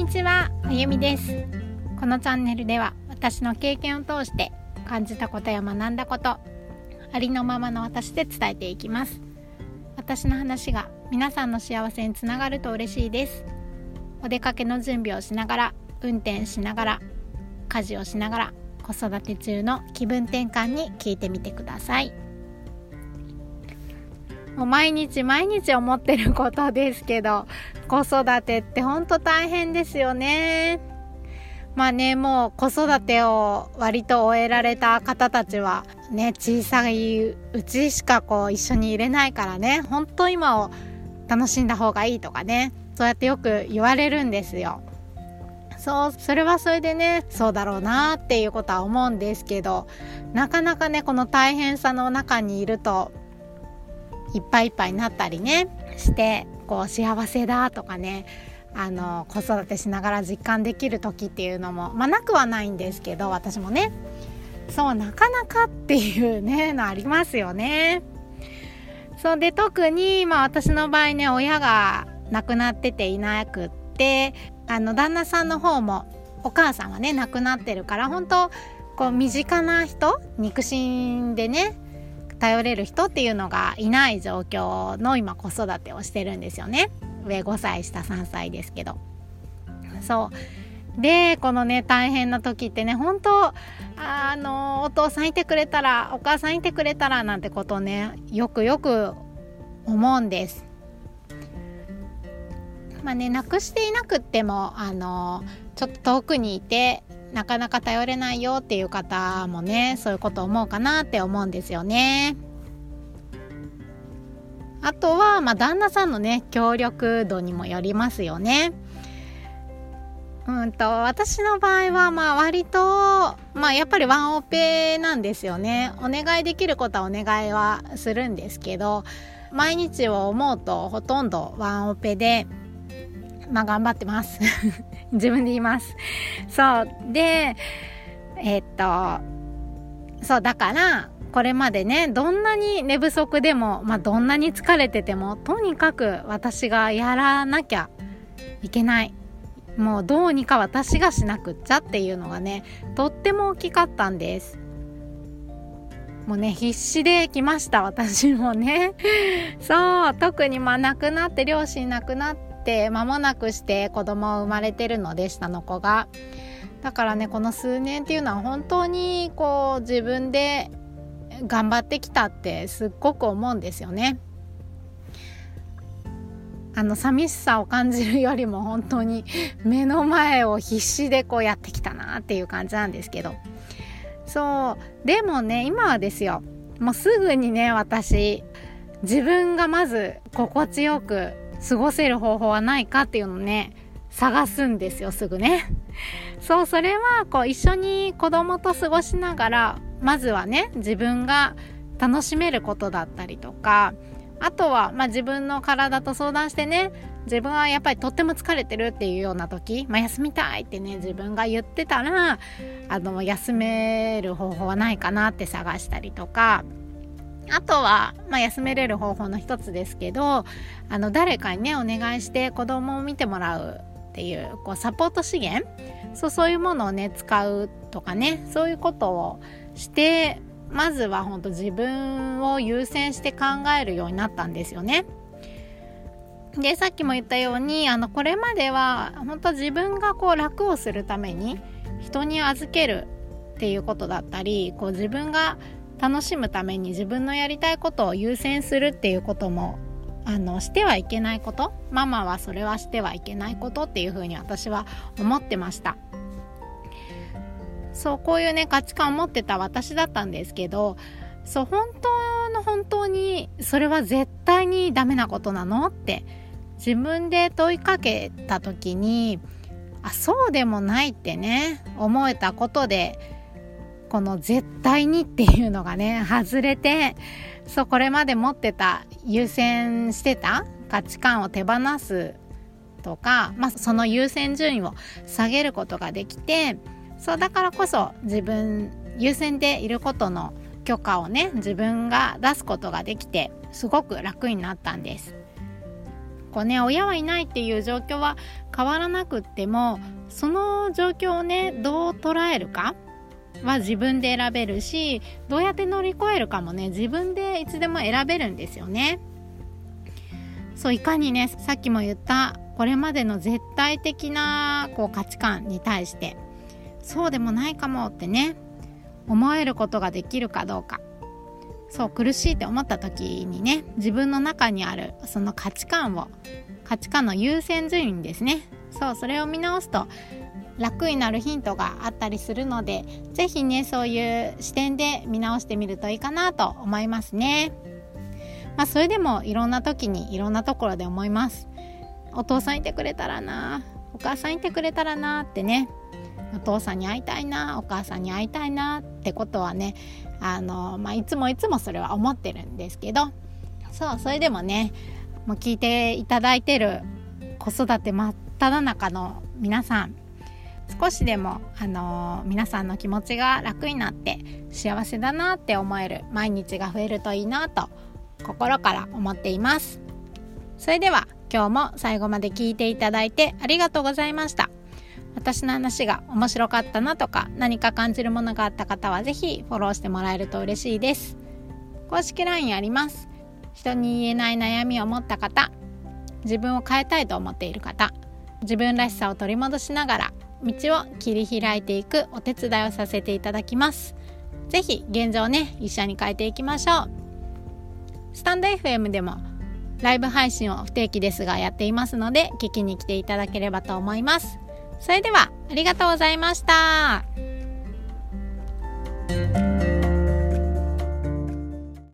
にちはあゆみです。このチャンネルでは私の経験を通して感じたことや学んだことありのままの私で伝えていきます。私の話が皆さんの幸せにつながると嬉しいです。お出かけの準備をしながら運転しながら家事をしながら子育て中の気分転換に聞いてみてください。もう毎日毎日思ってることですけど 子育てってほんと大変ですよね。まあねもう子育てを割と終えられた方たちはね小さいうちしかこう一緒にいれないからね本当今を楽しんだ方がいいとかねそうやってよく言われるんですよ。そうそれはそれでねそうだろうなっていうことは思うんですけどなかなかねこの大変さの中にいるといっぱいいっぱいになったりねしてこう幸せだとかねあの子育てしながら実感できる時っていうのもまあなくはないんですけど私もねそうなかなかっていうね のありますよね。そうで特にまあ私の場合ね親が亡くなってていなくってあの旦那さんの方もお母さんはね亡くなってるから本当こう身近な人肉親でね頼れる人っていうのがいない状況の今子育てをしてるんですよね。上5歳下3歳ですけど。そう。でこのね大変な時ってね本当あのお父さんいてくれたらお母さんいてくれたらなんてことをねよくよく思うんです。まあねなくしていなくってもあのちょっと遠くにいてなかなか頼れないよっていう方もねそういうこと思うかなって思うんですよね。あとは、まあ、旦那さんのね協力度にもよりますよね。うんと私の場合はまあ割とまあやっぱりワンオペなんですよねお願いできることはお願いはするんですけど毎日を思うとほとんどワンオペでまあ頑張ってます。自分で言います。そう。でえー、っとそうだからこれまでねどんなに寝不足でも、まあ、どんなに疲れててもとにかく私がやらなきゃいけない。もうどうにか私がしなくっちゃっていうのがねとっても大きかったんです。もうね必死で来ました私もね。そう。特にまあ亡くなって両親亡くなって間もなくして子供を生まれてるので下の子が。だからねこの数年っていうのは本当にこう自分で頑張ってきたってすっごく思うんですよね。あの寂しさを感じるよりも本当に 目の前を必死でこうやってきたなっていう感じなんですけど。そうでもね今はですよ。もうすぐにね私自分がまず心地よく過ごせる方法はないかっていうのね探すんですよすぐね。そうそれはこう一緒に子供と過ごしながらまずはね自分が楽しめることだったりとかあとは、まあ、自分の体と相談してね自分はやっぱりとっても疲れてるっていうような時、まあ、休みたいってね自分が言ってたらあの休める方法はないかなって探したりとかあとは、まあ、休めれる方法の一つですけどあの誰かにねお願いして子供を見てもらうっていうこうサポート資源そうそういうものをね使うとかねそういうことをしてまずは本当自分を優先して考えるようになったんですよね。でさっきも言ったようにあのこれまでは本当自分がこう楽をするために人に預けるっていうことだったりこう自分が楽しむために自分のやりたいことを優先するっていうこともあのしてはいけないことママはそれはしてはいけないことっていうふうに私は思ってました。そうこういうね価値観を持ってた私だったんですけどそう本当の本当にそれは絶対にダメなことなのって自分で問いかけた時にあそうでもないってね思えたことでこの絶対にっていうのがね外れてそうこれまで持ってた優先してた価値観を手放すとか、まあ、その優先順位を下げることができてそうだからこそ自分優先でいることの許可をね自分が出すことができてすごく楽になったんです。こうね親はいないっていう状況は変わらなくってもその状況をねどう捉えるかは自分で選べるしどうやって乗り越えるかもね自分でいつでも選べるんですよね。そういかにねさっきも言ったこれまでの絶対的なこう価値観に対してそうでもないかもってね思えることができるかどうかそう苦しいって思った時にね自分の中にあるその価値観を価値観の優先順位ですねそうそれを見直すと楽になるヒントがあったりするので是非ねそういう視点で見直してみるといいかなと思いますね。まあ、それでもいろんな時にいろんなところで思います。お父さんいてくれたらなお母さんいてくれたらなってねお父さんに会いたいなお母さんに会いたいなってことはねあの、まあ、いつもいつもそれは思ってるんですけどそうそれでもねもう聞いていただいてる子育て真っ只中の皆さん少しでも、あの皆さんの気持ちが楽になって幸せだなって思える毎日が増えるといいなと心から思っています。それでは今日も最後まで聞いていただいてありがとうございました。私の話が面白かったなとか何か感じるものがあった方は是非フォローしてもらえると嬉しいです。公式 LINE あります。人に言えない悩みを持った方。自分を変えたいと思っている方。自分らしさを取り戻しながら道を切り開いていくお手伝いをさせていただきます。是非現状ね一緒に変えていきましょう。スタンド FM でもライブ配信を不定期ですがやっていますので聞きに来ていただければと思います。それではありがとうございました。